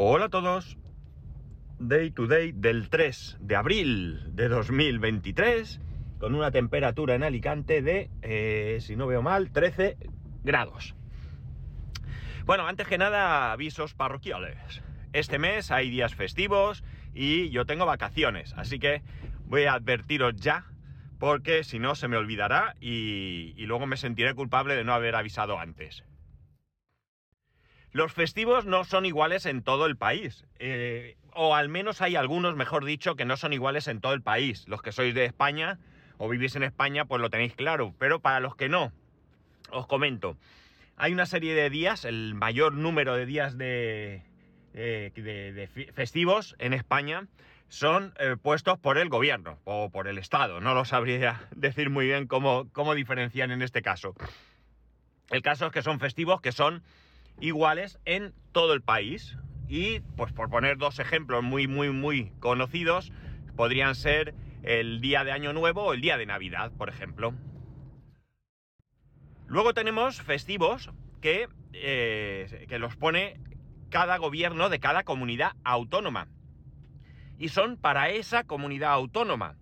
Hola a todos. Day to day del 3 de abril de 2023 con una temperatura en Alicante de, eh, si no veo mal, 13 grados. Bueno, antes que nada, avisos parroquiales. Este mes hay días festivos y yo tengo vacaciones, así que voy a advertiros ya porque si no se me olvidará y, y luego me sentiré culpable de no haber avisado antes. Los festivos no son iguales en todo el país. Eh, o al menos hay algunos, mejor dicho, que no son iguales en todo el país. Los que sois de España o vivís en España, pues lo tenéis claro. Pero para los que no, os comento. Hay una serie de días, el mayor número de días de, eh, festivos en España son eh, puestos por el gobierno o por el Estado. No lo sabría decir muy bien cómo, cómo diferencian en este caso. El caso es que son festivos que son iguales en todo el país. Y pues por poner dos ejemplos muy, muy, muy conocidos, podrían ser el día de Año Nuevo o el día de Navidad, por ejemplo. Luego tenemos festivos que, eh, que los pone cada gobierno de cada comunidad autónoma. Y son para esa comunidad autónoma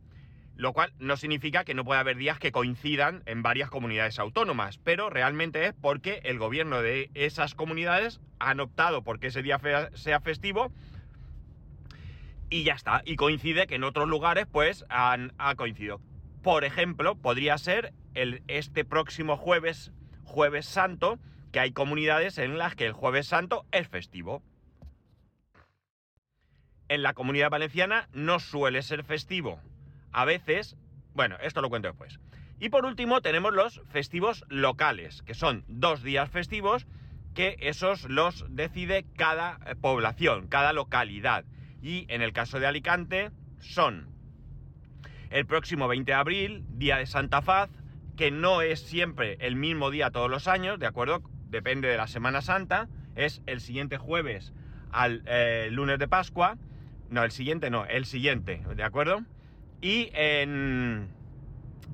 lo cual no significa que no pueda haber días que coincidan en varias comunidades autónomas, pero realmente es porque el gobierno de esas comunidades han optado porque ese día sea festivo y ya está, y coincide que en otros lugares pues han, ha coincidido. Por ejemplo, podría ser el, este próximo jueves, jueves santo, que hay comunidades en las que el jueves santo es festivo. En la comunidad valenciana no suele ser festivo, a veces, bueno, esto lo cuento después. Y por último tenemos los festivos locales, que son dos días festivos que esos los decide cada eh, población, cada localidad. Y en el caso de Alicante son el próximo 20 de abril, día de Santa Faz, que no es siempre el mismo día todos los años, ¿de acuerdo? Depende de la Semana Santa, es el siguiente jueves al eh, lunes de Pascua, no, el siguiente no, el siguiente, ¿de acuerdo? Y en,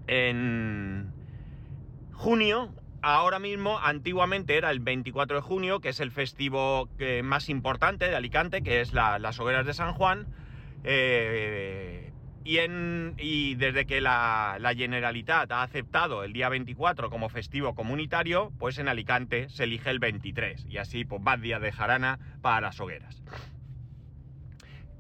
en junio, ahora mismo, antiguamente era el 24 de junio, que es el festivo más importante de Alicante, que es las hogueras de San Juan. Eh, y, desde que la, la, Generalitat ha aceptado el día 24 como festivo comunitario, pues en Alicante se elige el 23. Y así, pues días de jarana para las hogueras.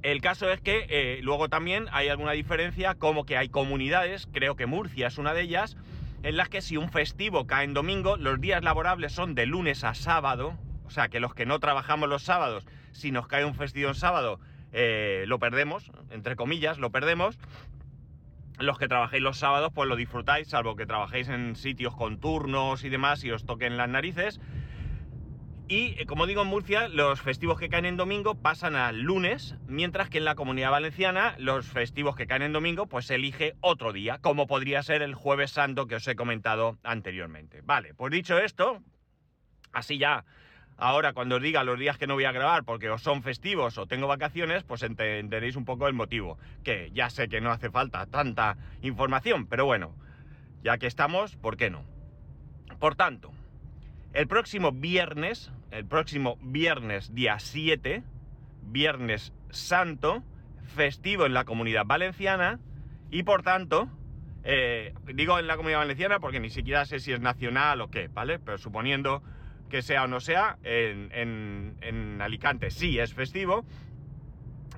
El caso es que eh, luego también hay alguna diferencia, como que hay comunidades, creo que Murcia es una de ellas, en las que si un festivo cae en domingo, los días laborables son de lunes a sábado, o sea que los que no trabajamos los sábados, si nos cae un festivo en sábado, eh, lo perdemos, entre comillas, lo perdemos. Los que trabajéis los sábados, pues lo disfrutáis, salvo que trabajéis en sitios con turnos y demás y os toquen las narices. Y eh, como digo en Murcia, los festivos que caen en domingo pasan al lunes, mientras que en la comunidad valenciana los festivos que caen en domingo pues se elige otro día, como podría ser el jueves santo que os he comentado anteriormente. Vale, pues dicho esto, así ya, ahora cuando os diga los días que no voy a grabar porque o son festivos o tengo vacaciones, pues entenderéis un poco el motivo, que ya sé que no hace falta tanta información, pero bueno, ya que estamos, ¿por qué no? Por tanto, el próximo viernes, el próximo viernes día 7, viernes santo, festivo en la comunidad valenciana y por tanto, eh, digo en la comunidad valenciana porque ni siquiera sé si es nacional o qué, ¿vale? Pero suponiendo que sea o no sea, en, en Alicante sí es festivo.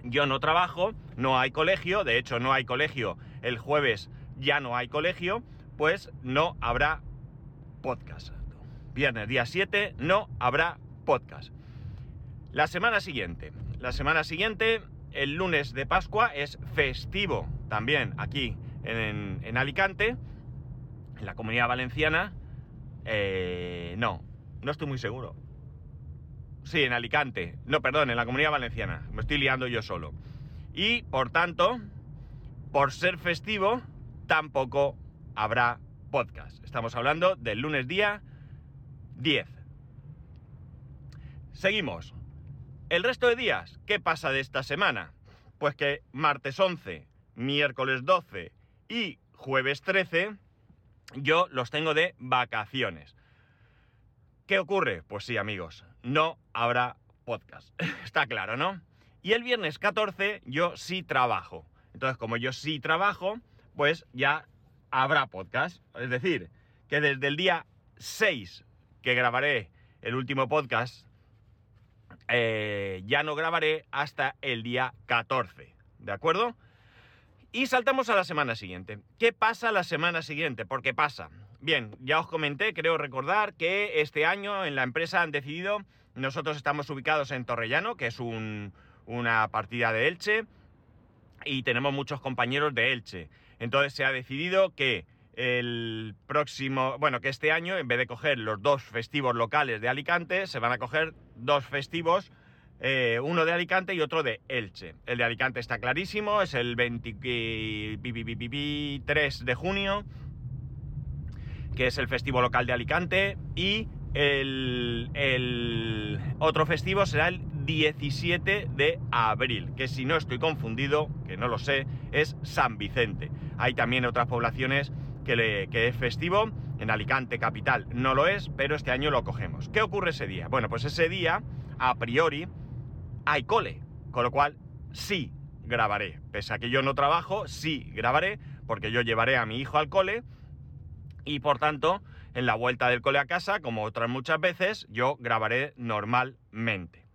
Yo no trabajo, no hay colegio, de hecho no hay colegio, el jueves ya no hay colegio, pues no habrá podcast viernes día 7, no habrá podcast. La semana siguiente, la semana siguiente, el lunes de Pascua es festivo también aquí en, Alicante, en la comunidad valenciana. Eh, no, no estoy muy seguro. Sí, en Alicante. No, perdón, en la comunidad valenciana. Me estoy liando yo solo. Y, por tanto, por ser festivo, tampoco habrá podcast. Estamos hablando del lunes día 10. Seguimos. El resto de días, ¿qué pasa de esta semana? Pues que martes 11, miércoles 12 y jueves 13 yo los tengo de vacaciones. ¿Qué ocurre? Pues sí, amigos, no habrá podcast. Está claro, ¿no? Y el viernes 14 yo sí trabajo. Entonces, como yo sí trabajo, pues ya habrá podcast. Es decir, que desde el día 6 que grabaré el último podcast, eh, ya no grabaré hasta el día 14. ¿De acuerdo? Y saltamos a la semana siguiente. ¿Qué pasa la semana siguiente? ¿Por qué pasa? Bien, ya os comenté, creo recordar, que este año en la empresa han decidido, nosotros estamos ubicados en Torrellano, que es una partida de Elche, y tenemos muchos compañeros de Elche. Entonces se ha decidido que el próximo, bueno, que este año, en vez de coger los dos festivos locales de Alicante, se van a coger dos festivos, eh, uno de Alicante y otro de Elche. El de Alicante está clarísimo, es el 23 de junio que es el festivo local de Alicante, y el, otro festivo será el 17 de abril, que si no estoy confundido, que no lo sé, es San Vicente. Hay también otras poblaciones que, es festivo, en Alicante capital no lo es, pero este año lo cogemos. ¿Qué ocurre ese día? Bueno, pues ese día, a priori, hay cole, con lo cual sí grabaré. Pese a que yo no trabajo, sí grabaré, porque yo llevaré a mi hijo al cole y por tanto, en la vuelta del cole a casa, como otras muchas veces, yo grabaré normalmente.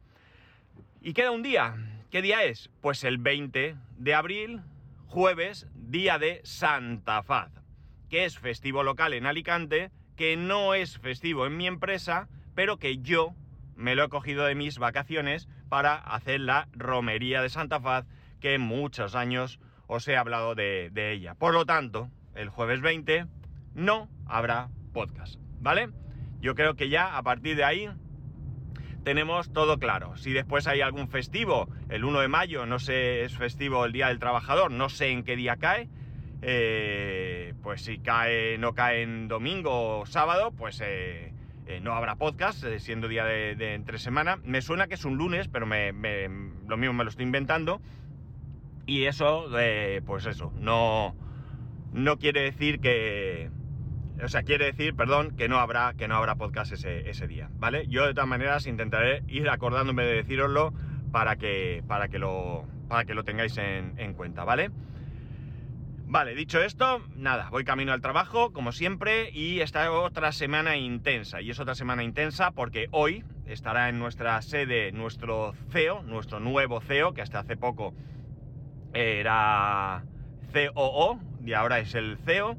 Y queda un día. ¿Qué día es? Pues el 20 de abril, jueves, día de Santa Faz, que es festivo local en Alicante, que no es festivo en mi empresa, pero que yo me lo he cogido de mis vacaciones para hacer la romería de Santa Faz, que muchos años os he hablado de, de ella. Por lo tanto, el jueves 20 no habrá podcast, ¿vale? Yo creo que ya a partir de ahí tenemos todo claro. Si después hay algún festivo, el 1 de mayo, no sé, es festivo el Día del Trabajador, no sé en qué día cae, eh, pues si cae, no cae en domingo o sábado, pues eh, eh, no habrá podcast, siendo día de, entre semana. Me suena que es un lunes, pero lo mismo me lo estoy inventando. Y eso, pues eso, no, no quiere decir que, o sea, quiere decir, perdón, que no habrá, que no habrá podcast ese, día, ¿vale? Yo de todas maneras intentaré ir acordándome de deciroslo para que, para que, lo, para que lo tengáis en, cuenta, ¿vale? Vale, dicho esto, nada, voy camino al trabajo, como siempre, y esta otra semana intensa. Y es otra semana intensa porque hoy estará en nuestra sede nuestro CEO, nuestro nuevo CEO, que hasta hace poco era COO y ahora es el CEO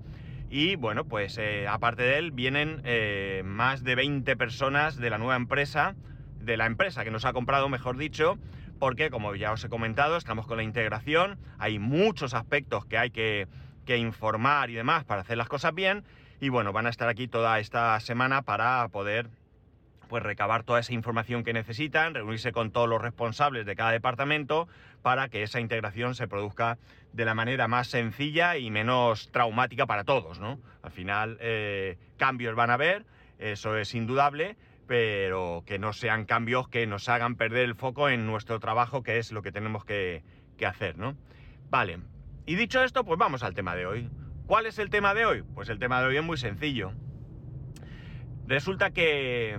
y bueno, pues eh, aparte de él vienen eh, más de 20 personas de la nueva empresa, de la empresa que nos ha comprado, mejor dicho, porque como ya os he comentado, estamos con la integración, hay muchos aspectos que hay que, que informar y demás para hacer las cosas bien, y bueno, van a estar aquí toda esta semana para poder pues recabar toda esa información que necesitan, reunirse con todos los responsables de cada departamento para que esa integración se produzca de la manera más sencilla y menos traumática para todos, ¿no? Al final, eh, cambios van a haber, eso es indudable, pero que no sean cambios que nos hagan perder el foco en nuestro trabajo, que es lo que tenemos que, hacer, ¿no? Vale, y dicho esto, pues vamos al tema de hoy. ¿Cuál es el tema de hoy? Pues el tema de hoy es muy sencillo. Resulta que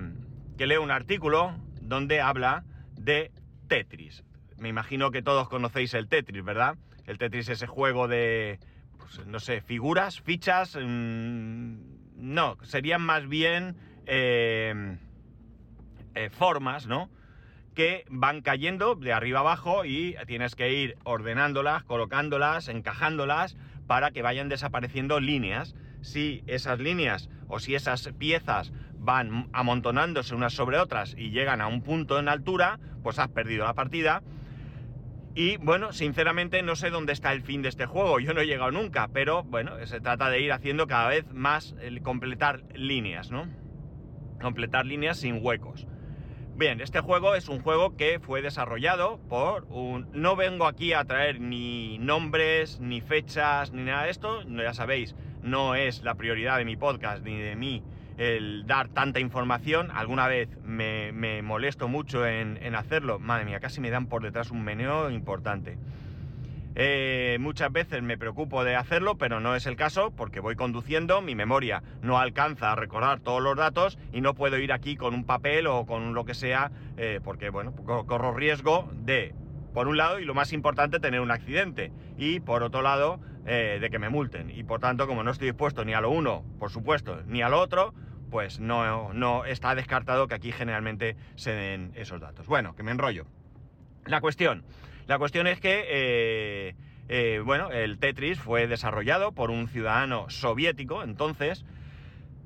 que leo un artículo donde habla de Tetris. Me imagino que todos conocéis el Tetris, ¿verdad? El Tetris es ese juego de, pues, no sé, figuras, fichas. Mm, no, serían más bien eh, eh, formas, ¿no? Que van cayendo de arriba abajo y tienes que ir ordenándolas, colocándolas, encajándolas para que vayan desapareciendo líneas. Si esas líneas o si esas piezas van amontonándose unas sobre otras y llegan a un punto en altura, pues has perdido la partida. Y bueno, sinceramente no sé dónde está el fin de este juego, yo no he llegado nunca, pero bueno, se trata de ir haciendo cada vez más, completar líneas, ¿no? Completar líneas sin huecos. Bien, este juego es un juego que fue desarrollado por un... No vengo aquí a traer ni nombres, ni fechas, ni nada de esto, ya sabéis, no es la prioridad de mi podcast ni de mí el dar tanta información. Alguna vez me, molesto mucho en, hacerlo. Madre mía, casi me dan por detrás un meneo importante. Eh, muchas veces me preocupo de hacerlo, pero no es el caso porque voy conduciendo, mi memoria no alcanza a recordar todos los datos y no puedo ir aquí con un papel o con lo que sea, eh, porque bueno, corro riesgo de, por un lado, y lo más importante, tener un accidente, y por otro lado, eh, de que me multen. Y por tanto, como no estoy dispuesto ni a lo uno, por supuesto, ni a lo otro, pues no, no está descartado que aquí generalmente se den esos datos. Bueno, que me enrollo. La cuestión. La cuestión es que, eh, eh, bueno, el Tetris fue desarrollado por un ciudadano soviético, entonces,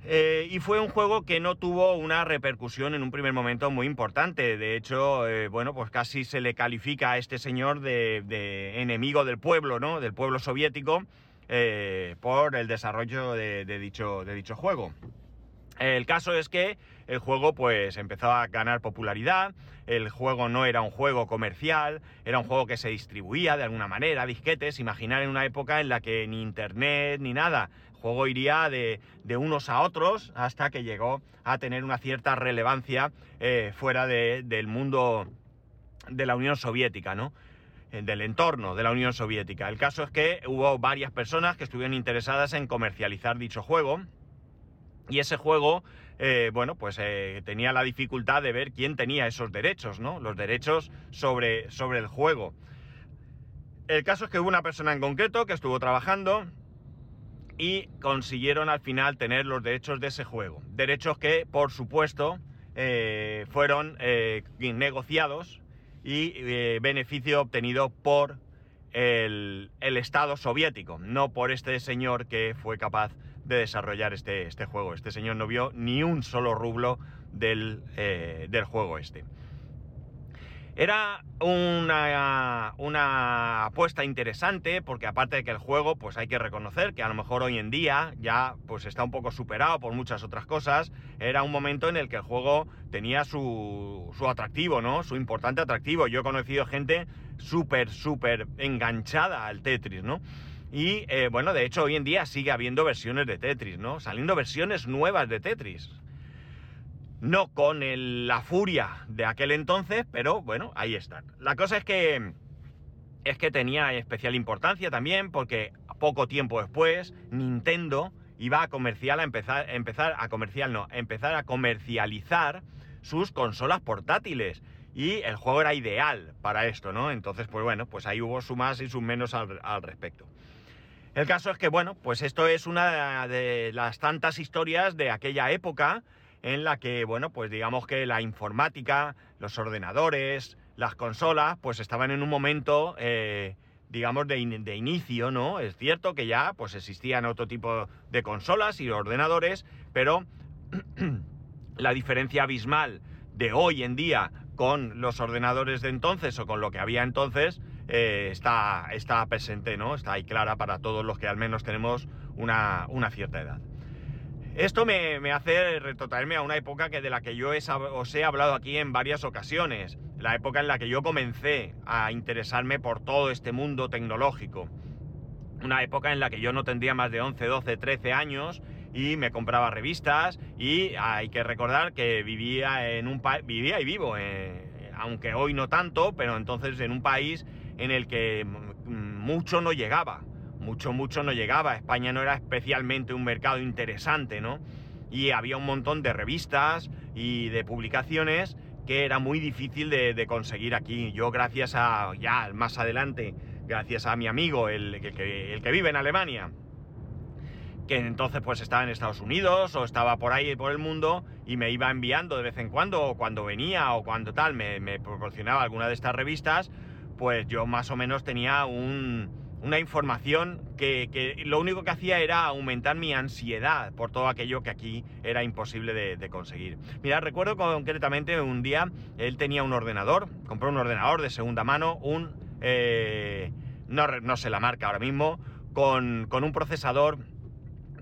eh, y fue un juego que no tuvo una repercusión en un primer momento muy importante. De hecho, bueno, pues casi se le califica a este señor de, enemigo del pueblo, ¿no? Del pueblo soviético, por el desarrollo de, dicho, de dicho juego. El caso es que el juego pues empezó a ganar popularidad, el juego no era un juego comercial, era un juego que se distribuía de alguna manera, disquetes, imaginar en una época en la que ni internet ni nada, el juego iría de, unos a otros hasta que llegó a tener una cierta relevancia eh, fuera del mundo de la Unión Soviética, ¿no? Eh, del entorno de la Unión Soviética. El caso es que hubo varias personas que estuvieron interesadas en comercializar dicho juego y ese juego, eh, bueno, pues eh, tenía la dificultad de ver quién tenía esos derechos, ¿no? Los derechos sobre, sobre el juego. El caso es que hubo una persona en concreto que estuvo trabajando y consiguieron al final tener los derechos de ese juego. Derechos que, por supuesto, eh, fueron negociados y beneficio obtenido por el, Estado soviético, no por este señor que fue capaz desarrollar este, este juego. Este señor no vio ni un solo rublo del, eh, del juego este. Era una, una, apuesta interesante porque aparte de que el juego, pues hay que reconocer que a lo mejor hoy en día ya pues está un poco superado por muchas otras cosas, era un momento en el que el juego tenía su, su atractivo, ¿no? Su importante atractivo. Yo he conocido gente súper, súper enganchada al Tetris, ¿no? Y eh, bueno, de hecho hoy en día sigue habiendo versiones de Tetris, ¿no? Saliendo versiones nuevas de Tetris. No con la furia de aquel entonces, pero bueno, ahí están. La cosa es que es que tenía especial importancia también porque poco tiempo después Nintendo iba a comercial a empezar, a comercializar sus consolas portátiles y el juego era ideal para esto, ¿no? Entonces, pues bueno, pues ahí hubo su más y su menos al respecto. El caso es que, bueno, pues esto es una de las tantas historias de aquella época en la que, bueno, pues digamos que la informática, los ordenadores, las consolas, pues estaban en un momento, eh, digamos, de, de, inicio, ¿no? Es cierto que ya, pues existían otro tipo de consolas y ordenadores, pero la diferencia abismal de hoy en día con los ordenadores de entonces o con lo que había entonces, eh, está, está presente, ¿no? Está ahí clara para todos los que al menos tenemos una, cierta edad. Esto me, hace retrotraerme a una época que de la que yo os he hablado aquí en varias ocasiones, la época en la que yo comencé a interesarme por todo este mundo tecnológico. Una época en la que yo no tendría más de 11, 12, 13 años y me compraba revistas y hay que recordar que vivía en un país, vivía y vivo, eh, aunque hoy no tanto, pero entonces en un país en el que mucho no llegaba, mucho, mucho no llegaba. España no era especialmente un mercado interesante, ¿no? Y había un montón de revistas y de publicaciones que era muy difícil de, conseguir aquí. Yo gracias a, ya más adelante, gracias a mi amigo, el, que, el que vive en Alemania, que entonces pues estaba en Estados Unidos o estaba por ahí por el mundo y me iba enviando de vez en cuando o cuando venía o cuando tal me, me proporcionaba alguna de estas revistas, pues yo más o menos tenía una información que, lo único que hacía era aumentar mi ansiedad por todo aquello que aquí era imposible de, conseguir. Mira, recuerdo concretamente un día, él tenía un ordenador, compró un ordenador de segunda mano, un... Eh, no, sé la marca ahora mismo, con, un procesador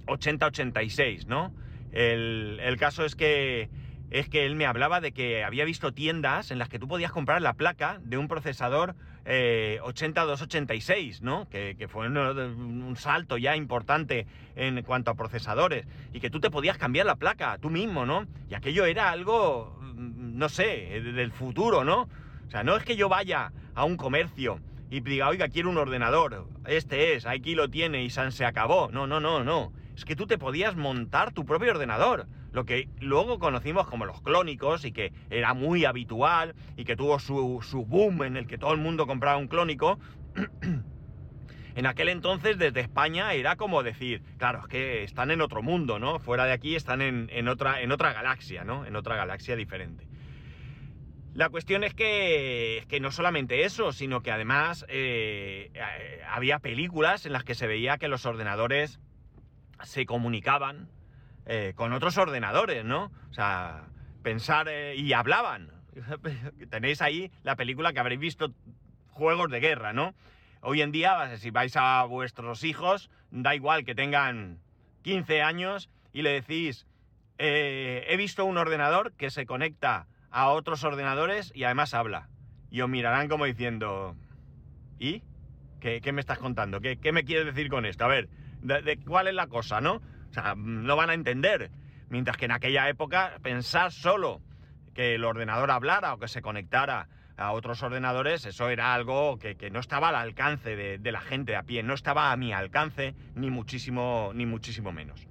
8086, ¿no? El, el caso es que es que él me hablaba de que había visto tiendas en las que tú podías comprar la placa de un procesador eh, 8286, ¿no? Que, fue un, salto ya importante en cuanto a procesadores. Y que tú te podías cambiar la placa tú mismo, ¿no? Y aquello era algo, mm, no sé, del futuro, ¿no? O sea, no es que yo vaya a un comercio y diga, oiga, quiero un ordenador, este es, aquí lo tiene y se acabó. No, no, no, no. Es que tú te podías montar tu propio ordenador. Lo que luego conocimos como los clónicos y que era muy habitual y que tuvo su, su boom en el que todo el mundo compraba un clónico. en aquel entonces desde España era como decir, claro, es que están en otro mundo, ¿no? Fuera de aquí están en, otra, en otra galaxia, ¿no? En otra galaxia diferente. La cuestión es que, que no solamente eso, sino que además eh, eh, había películas en las que se veía que los ordenadores se comunicaban eh, con otros ordenadores, ¿no? O sea, pensar y hablaban. Tenéis ahí la película que habréis visto, Juegos de Guerra, ¿no? Hoy en día, si vais a vuestros hijos, da igual que tengan 15 años y le decís, he visto un ordenador que se conecta a otros ordenadores y además habla. Y os mirarán como diciendo, ¿y? ¿Qué, me estás contando? ¿Qué, me quieres decir con esto? A ver, de, cuál es la cosa, no? O sea, no van a entender. Mientras que en aquella época pensar solo que el ordenador hablara o que se conectara a otros ordenadores, eso era algo que, no estaba al alcance de, de, la gente a pie, no estaba a mi alcance, ni muchísimo, ni muchísimo menos.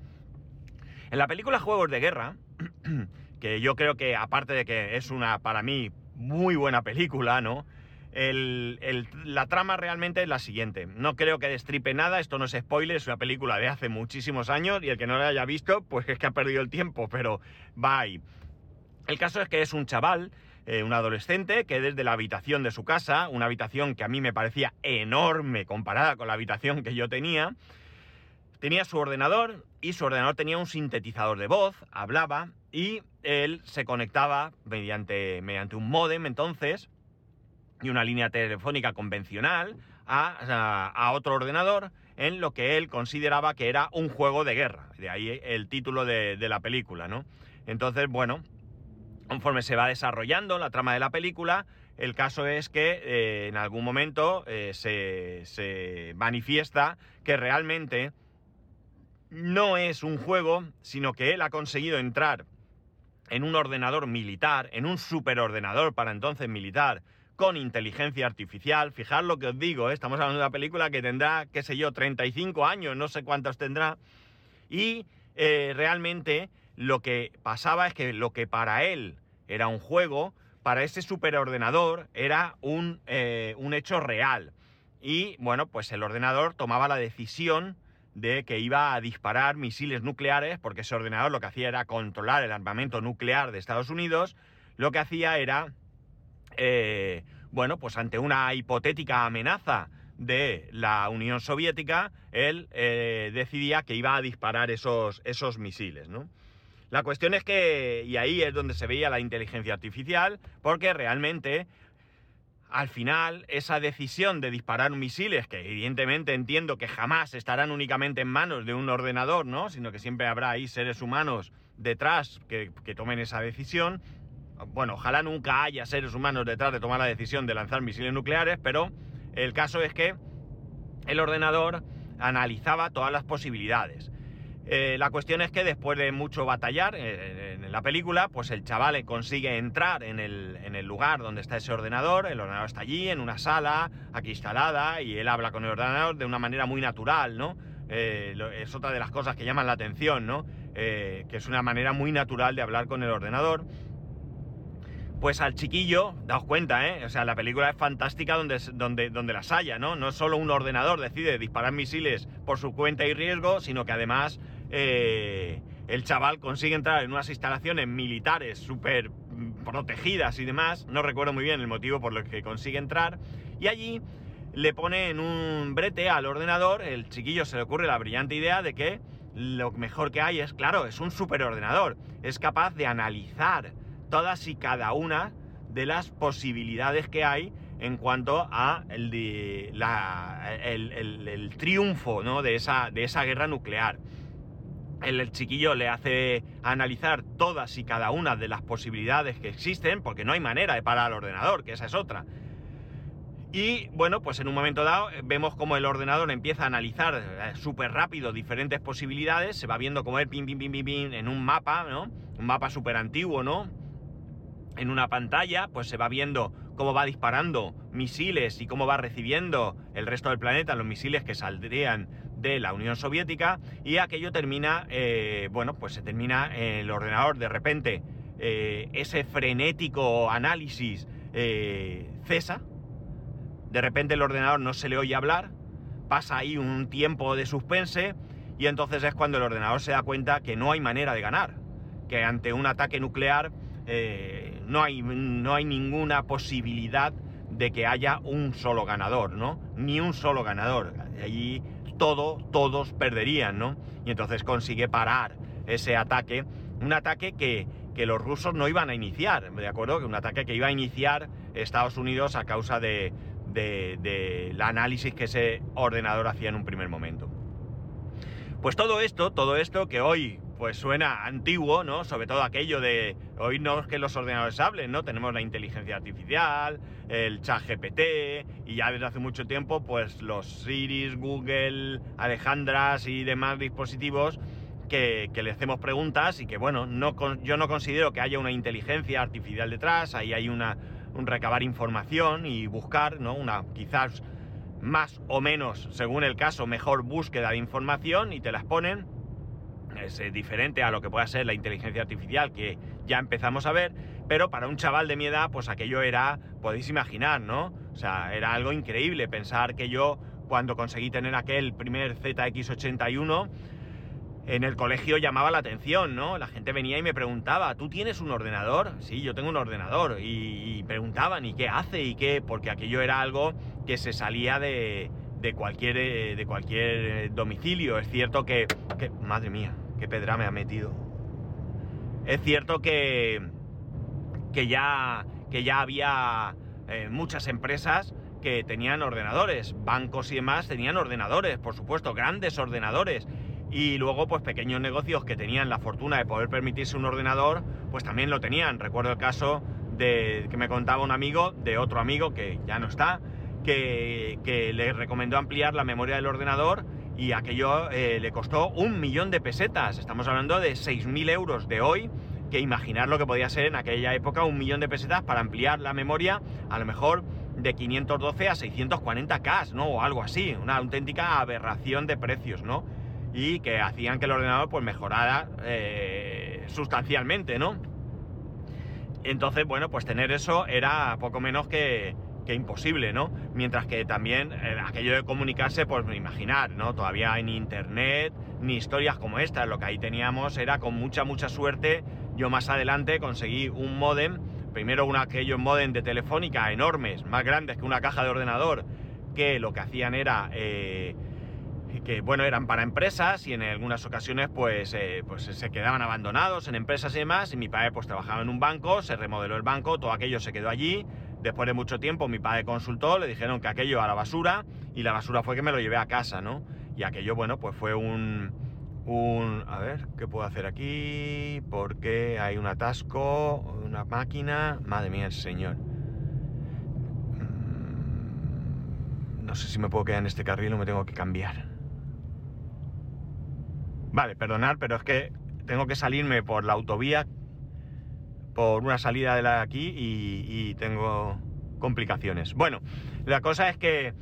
En la película Juegos de Guerra, que yo creo que aparte de que es una, para mí, muy buena película, ¿no? La trama realmente es la siguiente. No creo que destripe nada, esto no es spoiler, es una película de hace muchísimos años y el que no la haya visto, pues es que ha perdido el tiempo, pero va ahí. El caso es que es un chaval, eh, un adolescente, que desde la habitación de su casa, una habitación que a mí me parecía enorme comparada con la habitación que yo tenía, tenía su ordenador y su ordenador tenía un sintetizador de voz, hablaba y él se conectaba mediante, mediante un modem entonces y una línea telefónica convencional a, otro ordenador en lo que él consideraba que era un juego de guerra. De ahí el título de, la película, ¿no? Entonces, bueno, conforme se va desarrollando la trama de la película, el caso es que eh, en algún momento eh, se, se manifiesta que realmente no es un juego, sino que él ha conseguido entrar en un ordenador militar, en un superordenador para entonces militar, con inteligencia artificial. Fijad lo que os digo, ¿eh? estamos hablando de una película que tendrá, qué sé yo, 35 años, no sé cuántos tendrá. Y eh, realmente lo que pasaba es que lo que para él era un juego, para ese superordenador era un, eh, un hecho real. Y bueno, pues el ordenador tomaba la decisión de que iba a disparar misiles nucleares, porque ese ordenador lo que hacía era controlar el armamento nuclear de Estados Unidos, lo que hacía era, eh, bueno, pues ante una hipotética amenaza de la Unión Soviética, él eh, decidía que iba a disparar esos, esos misiles, ¿no? La cuestión es que, y ahí es donde se veía la inteligencia artificial, porque realmente al final esa decisión de disparar misiles, que evidentemente entiendo que jamás estarán únicamente en manos de un ordenador, ¿no? Sino que siempre habrá ahí seres humanos detrás que, tomen esa decisión. Bueno, ojalá nunca haya seres humanos detrás de tomar la decisión de lanzar misiles nucleares, pero el caso es que el ordenador analizaba todas las posibilidades. Eh, la cuestión es que después de mucho batallar eh, en la película, pues el chaval consigue entrar en el, en el, lugar donde está ese ordenador, el ordenador está allí, en una sala, aquí instalada, y él habla con el ordenador de una manera muy natural, ¿no? Eh, es otra de las cosas que llaman la atención, ¿no? que es una manera muy natural de hablar con el ordenador. Pues al chiquillo, daos cuenta, ¿eh? O sea, la película es fantástica donde, donde, donde las haya, ¿no? No solo un ordenador decide disparar misiles por su cuenta y riesgo, sino que además eh, el chaval consigue entrar en unas instalaciones militares súper protegidas y demás, no recuerdo muy bien el motivo por el que consigue entrar, y allí le pone en un brete al ordenador, el chiquillo se le ocurre la brillante idea de que lo mejor que hay es, claro, es un superordenador, es capaz de analizar todas y cada una de las posibilidades que hay en cuanto a el, triunfo de, esa, guerra nuclear el chiquillo le hace analizar todas y cada una de las posibilidades que existen, porque no hay manera de parar al ordenador, que esa es otra. Y bueno, pues en un momento dado eh, vemos como el ordenador empieza a analizar eh, súper rápido diferentes posibilidades, se va viendo como el pim, pim, pim, pim, pim, en un mapa, ¿no? Un mapa súper antiguo, ¿no? En una pantalla, pues se va viendo cómo va disparando misiles y cómo va recibiendo el resto del planeta los misiles que saldrían de la Unión Soviética y aquello termina, eh, bueno, pues se termina el ordenador. De repente, eh, ese frenético análisis eh, cesa, de repente el ordenador no se le oye hablar, pasa ahí un tiempo de suspense y entonces es cuando el ordenador se da cuenta que no hay manera de ganar, que ante un ataque nuclear no, hay, no hay ninguna posibilidad de que haya un solo ganador, ¿no? Ni un solo ganador. Allí todo, todos perderían, ¿no? Y entonces consigue parar ese ataque, un ataque que, los rusos no iban a iniciar, ¿de acuerdo? Que un ataque que iba a iniciar Estados Unidos a causa de, del análisis que ese ordenador hacía en un primer momento. Pues todo esto, todo esto que hoy pues suena antiguo, ¿no? Sobre todo aquello de hoy no es que los ordenadores hablen, ¿no? Tenemos la inteligencia artificial, el chat GPT y ya desde hace mucho tiempo pues los Siris, Google, Alejandras y demás dispositivos que, le hacemos preguntas y que bueno, no, yo no considero que haya una inteligencia artificial detrás, ahí hay una, un recabar información y buscar, ¿no? Una quizás más o menos, según el caso, mejor búsqueda de información y te las ponen es eh, diferente a lo que pueda ser la inteligencia artificial que ya empezamos a ver, pero para un chaval de mi edad, pues aquello era, podéis imaginar, ¿no? O sea, era algo increíble pensar que yo, cuando conseguí tener aquel primer ZX81, en el colegio llamaba la atención, ¿no? La gente venía y me preguntaba, ¿tú tienes un ordenador? Sí, yo tengo un ordenador. Y, preguntaban, ¿y qué hace? ¿Y qué? Porque aquello era algo que se salía de, de cualquier, eh, de cualquier domicilio. Es cierto que, que... Madre mía, qué pedra me ha metido. Es cierto que, que, ya, que ya había eh, muchas empresas que tenían ordenadores, bancos y demás tenían ordenadores, por supuesto, grandes ordenadores. Y luego, pues pequeños negocios que tenían la fortuna de poder permitirse un ordenador, pues también lo tenían. Recuerdo el caso de que me contaba un amigo, de otro amigo que ya no está, que, que le recomendó ampliar la memoria del ordenador y aquello eh, le costó un millón de pesetas. Estamos hablando de 6.000 euros de hoy, que imaginar lo que podía ser en aquella época un millón de pesetas para ampliar la memoria, a lo mejor de 512 a 640K, ¿no? O algo así, una auténtica aberración de precios, ¿no? Y que hacían que el ordenador pues mejorara eh, sustancialmente, ¿no? Entonces, bueno, pues tener eso era poco menos que, que imposible, ¿no? Mientras que también eh, aquello de comunicarse, pues imaginar, ¿no? Todavía en internet, ni historias como estas, lo que ahí teníamos era con mucha, mucha suerte, yo más adelante conseguí un modem, primero un aquellos modem de telefónica enormes, más grandes que una caja de ordenador, que lo que hacían era... Eh, que bueno, eran para empresas y en algunas ocasiones pues, eh, pues se quedaban abandonados en empresas y demás. Y mi padre pues trabajaba en un banco, se remodeló el banco, todo aquello se quedó allí Después de mucho tiempo mi padre consultó, le dijeron que aquello a la basura y la basura fue que me lo llevé a casa, ¿no? Y aquello, bueno, pues fue un... un a ver, ¿qué puedo hacer aquí? Porque hay un atasco, una máquina... Madre mía, el señor. Mm, no sé si me puedo quedar en este carril o me tengo que cambiar. Vale, perdonad, pero es que tengo que salirme por la autovía por una salida de la aquí y, tengo complicaciones. Bueno, la cosa es que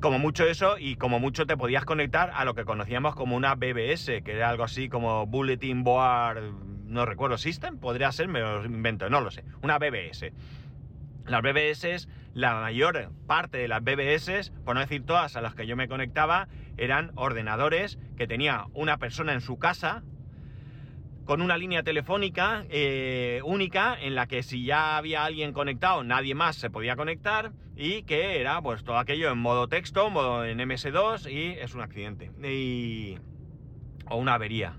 como mucho eso y como mucho te podías conectar a lo que conocíamos como una BBS, que era algo así como Bulletin Board, no recuerdo, System, podría ser, me lo invento, no lo sé, una BBS. Las BBS, la mayor parte de las BBS, por no decir todas a las que yo me conectaba, eran ordenadores que tenía una persona en su casa, con una línea telefónica eh, única en la que si ya había alguien conectado, nadie más se podía conectar y que era pues todo aquello en modo texto, modo en MS2 y es un accidente y, o una avería.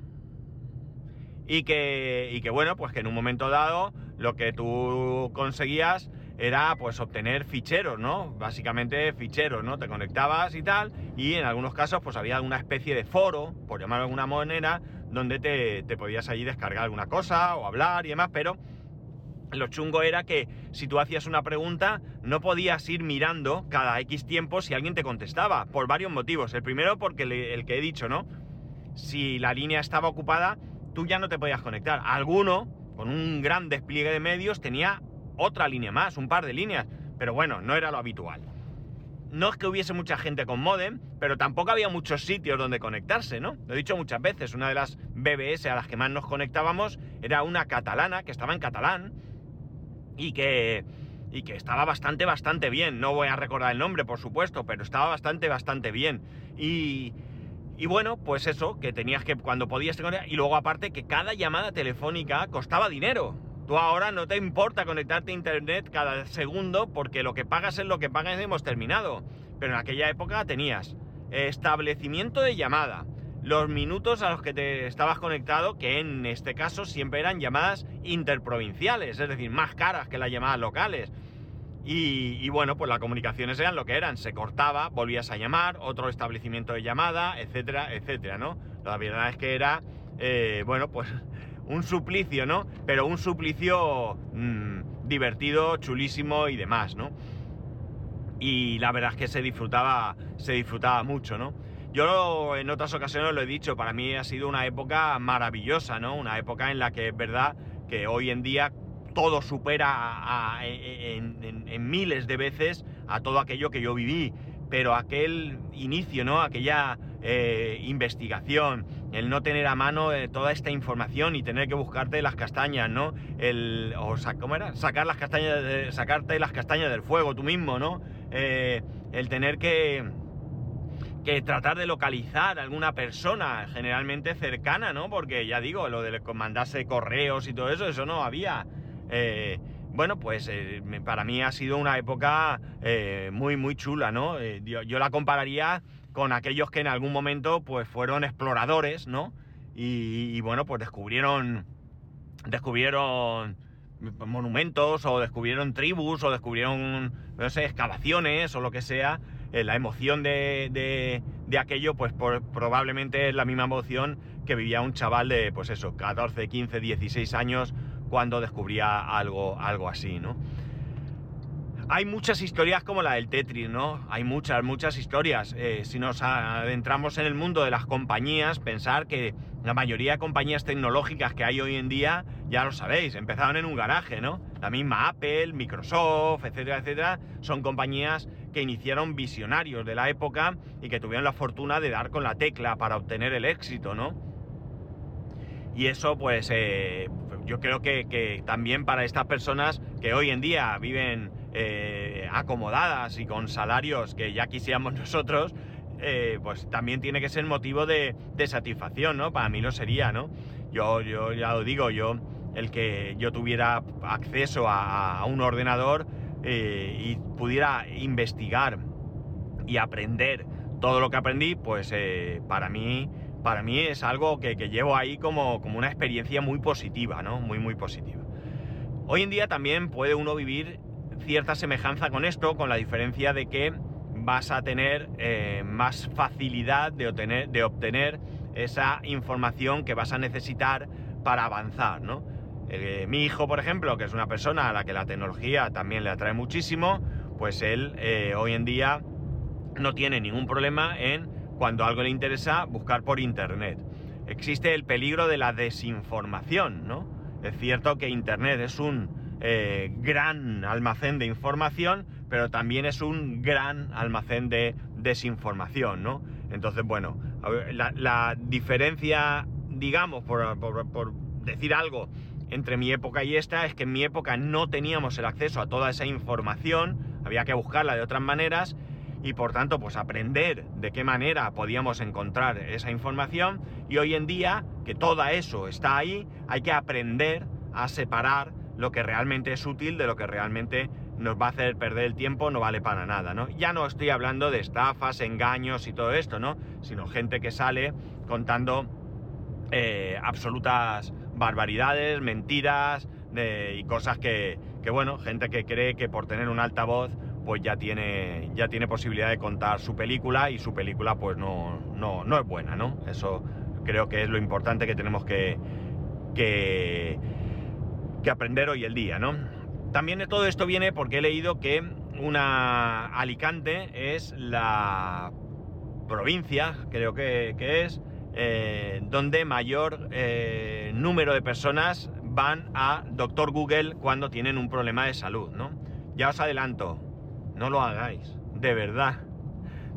Y que, y que bueno, pues que en un momento dado lo que tú conseguías era pues obtener ficheros, ¿no? Básicamente ficheros, ¿no? Te conectabas y tal, y en algunos casos pues había una especie de foro, por llamarlo de alguna manera, donde te, podías allí descargar alguna cosa o hablar y demás, pero lo chungo era que si tú hacías una pregunta, no podías ir mirando cada X tiempo si alguien te contestaba, por varios motivos. El primero porque el que he dicho, ¿no? Si la línea estaba ocupada, tú ya no te podías conectar. Alguno, con un gran despliegue de medios, tenía otra línea más, un par de líneas, pero bueno, no era lo habitual. No es que hubiese mucha gente con modem, pero tampoco había muchos sitios donde conectarse, ¿no? Lo he dicho muchas veces, una de las BBS a las que más nos conectábamos era una catalana, que estaba en catalán, y que, y que estaba bastante, bastante bien. No voy a recordar el nombre, por supuesto, pero estaba bastante, bastante bien. Y, y bueno, pues eso, que tenías que, cuando podías y luego aparte que cada llamada telefónica costaba dinero. Tú ahora no te importa conectarte a internet cada segundo porque lo que pagas es lo que pagas y hemos terminado. Pero en aquella época tenías establecimiento de llamada, los minutos a los que te estabas conectado, que en este caso siempre eran llamadas interprovinciales, es decir, más caras que las llamadas locales. Y, bueno, pues las comunicaciones eran lo que eran, se cortaba, volvías a llamar, otro establecimiento de llamada, etcétera, etcétera, ¿no? La verdad es que era, eh, bueno, pues un suplicio, ¿no? Pero un suplicio mm, divertido, chulísimo y demás, ¿no? Y la verdad es que se disfrutaba, se disfrutaba mucho, ¿no? Yo en otras ocasiones lo he dicho, para mí ha sido una época maravillosa, ¿no? Una época en la que es verdad que hoy en día todo supera en, miles de veces a todo aquello que yo viví. Pero aquel inicio, ¿no? Aquella eh, investigación, el no tener a mano eh, toda esta información y tener que buscarte las castañas, ¿no? El, o ¿cómo era? Sacar las castañas, sacarte las castañas del fuego tú mismo, ¿no? Eh, el tener que, que tratar de localizar a alguna persona generalmente cercana, ¿no? Porque ya digo, lo de mandarse correos y todo eso, eso no había. Bueno, pues para mí ha sido una época muy, muy chula, ¿no? Yo, la compararía con aquellos que en algún momento pues fueron exploradores, ¿no? Y, y bueno, pues descubrieron, descubrieron monumentos o descubrieron tribus o descubrieron, no sé, excavaciones o lo que sea eh, la emoción de, aquello, pues probablemente es la misma emoción que vivía un chaval de, pues eso, 14, 15, 16 años cuando descubría algo, algo así, ¿no? Hay muchas historias como la del Tetris, ¿no? Hay muchas, muchas historias. Eh, si nos adentramos en el mundo de las compañías, pensar que la mayoría de compañías tecnológicas que hay hoy en día, ya lo sabéis, empezaron en un garaje, ¿no? La misma Apple, Microsoft, etcétera, etcétera, son compañías que iniciaron visionarios de la época y que tuvieron la fortuna de dar con la tecla para obtener el éxito, ¿no? Y eso, pues, eh, yo creo que, también para estas personas que hoy en día viven eh, acomodadas y con salarios que ya quisiéramos nosotros, eh, pues también tiene que ser motivo de, satisfacción, ¿no? Para mí lo sería, ¿no? Yo, yo ya lo digo, yo, el que yo tuviera acceso a, un ordenador eh, y pudiera investigar y aprender todo lo que aprendí, pues para mí para mí es algo que, llevo ahí como, como, una experiencia muy positiva, ¿no? Muy, muy positiva. Hoy en día también puede uno vivir cierta semejanza con esto, con la diferencia de que vas a tener eh, más facilidad de obtener, de obtener esa información que vas a necesitar para avanzar, ¿no? Eh, mi hijo, por ejemplo, que es una persona a la que la tecnología también le atrae muchísimo, pues él eh, hoy en día no tiene ningún problema en cuando algo le interesa, buscar por Internet. Existe el peligro de la desinformación, ¿no? Es cierto que Internet es un eh, gran almacén de información, pero también es un gran almacén de desinformación, ¿no? Entonces, bueno, la, diferencia, digamos, por, decir algo, entre mi época y esta es que en mi época no teníamos el acceso a toda esa información, había que buscarla de otras maneras y por tanto pues aprender de qué manera podíamos encontrar esa información y hoy en día que todo eso está ahí hay que aprender a separar lo que realmente es útil de lo que realmente nos va a hacer perder el tiempo, no vale para nada, ¿no? Ya no estoy hablando de estafas, engaños y todo esto, ¿no? Sino gente que sale contando eh, absolutas barbaridades, mentiras y cosas que, que, bueno, gente que cree que por tener un altavoz pues ya tiene, ya tiene posibilidad de contar su película y su película pues no, no, es buena, ¿no? Eso creo que es lo importante que tenemos que, que, que aprender hoy el día, ¿no? También todo esto viene porque he leído que una Alicante es la provincia, creo que, es, eh, donde mayor eh, número de personas van a Doctor Google cuando tienen un problema de salud, ¿no? Ya os adelanto, no lo hagáis, de verdad.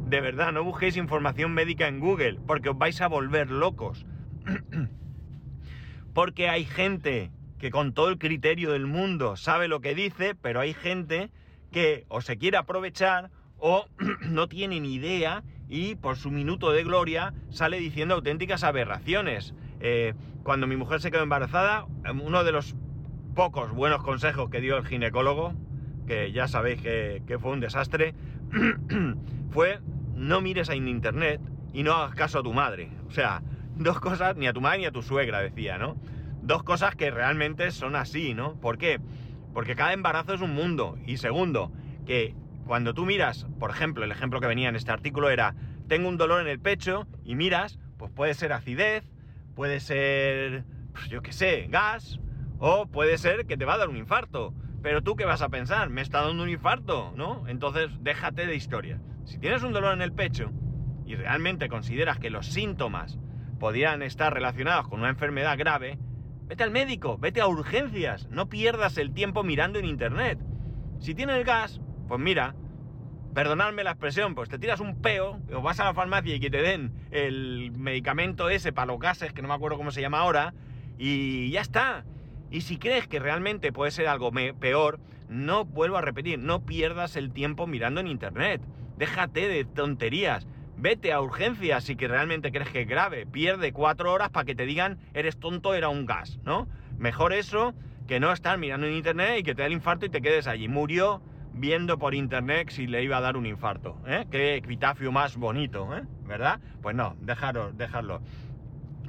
De verdad, no busquéis información médica en Google, porque os vais a volver locos. porque hay gente que con todo el criterio del mundo sabe lo que dice, pero hay gente que o se quiere aprovechar o no tiene ni idea y por su minuto de gloria sale diciendo auténticas aberraciones. Eh, cuando mi mujer se quedó embarazada, uno de los pocos buenos consejos que dio el ginecólogo, que ya sabéis que, fue un desastre, fue no mires en internet y no hagas caso a tu madre. O sea, dos cosas, ni a tu madre ni a tu suegra, decía, ¿no? Dos cosas que realmente son así, ¿no? ¿Por qué? Porque cada embarazo es un mundo. Y segundo, que cuando tú miras, por ejemplo, el ejemplo que venía en este artículo era, tengo un dolor en el pecho y miras, pues puede ser acidez, puede ser, pues yo qué sé, gas, o puede ser que te va a dar un infarto. Pero tú qué vas a pensar, me está dando un infarto, ¿no? Entonces déjate de historia. Si tienes un dolor en el pecho y realmente consideras que los síntomas podrían estar relacionados con una enfermedad grave, vete al médico, vete a urgencias, no pierdas el tiempo mirando en internet. Si tienes gas, pues mira, perdonadme la expresión, pues te tiras un peo, o vas a la farmacia y que te den el medicamento ese para los gases, que no me acuerdo cómo se llama ahora, y ya está. Y si crees que realmente puede ser algo peor, no vuelvo a repetir, no pierdas el tiempo mirando en internet. Déjate de tonterías. Vete a urgencias si que realmente crees que es grave. Pierde cuatro horas para que te digan eres tonto, era un gas, ¿no? Mejor eso que no estar mirando en internet y que te dé el infarto y te quedes allí. Murió viendo por internet si le iba a dar un infarto. ¿eh? Qué epitafio más bonito, ¿eh? ¿verdad? Pues no, dejarlo, dejarlo.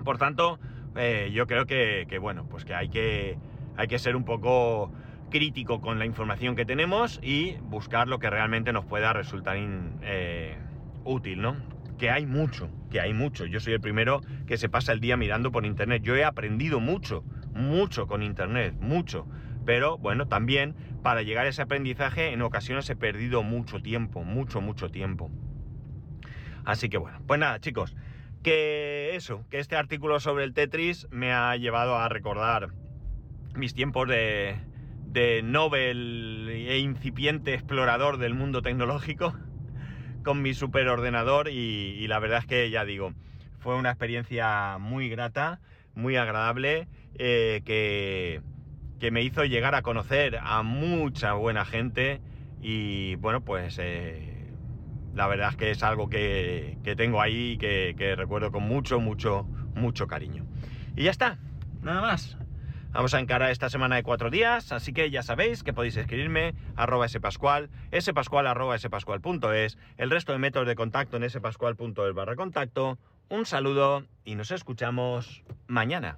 Por tanto, eh, yo creo que, bueno, pues que hay que, hay que ser un poco crítico con la información que tenemos y buscar lo que realmente nos pueda resultar eh, útil, ¿no? Que hay mucho, que hay mucho. Yo soy el primero que se pasa el día mirando por internet. Yo he aprendido mucho, mucho con internet, mucho. Pero bueno, también para llegar a ese aprendizaje en ocasiones he perdido mucho tiempo, mucho, mucho tiempo. Así que bueno, pues nada, chicos, que eso, que este artículo sobre el Tetris me ha llevado a recordar mis tiempos de, de Nobel e incipiente explorador del mundo tecnológico con mi superordenador y, y la verdad es que ya digo, fue una experiencia muy grata, muy agradable, eh, que, que, me hizo llegar a conocer a mucha buena gente y bueno, pues eh, la verdad es que es algo que, tengo ahí y que, recuerdo con mucho, mucho, mucho cariño. Y ya está, nada más. Vamos a encarar esta semana de cuatro días, así que ya sabéis que podéis escribirme arroba spascual, spascual arroba spascual.es, el resto de métodos de contacto en spascual.es barra contacto. Un saludo y nos escuchamos mañana.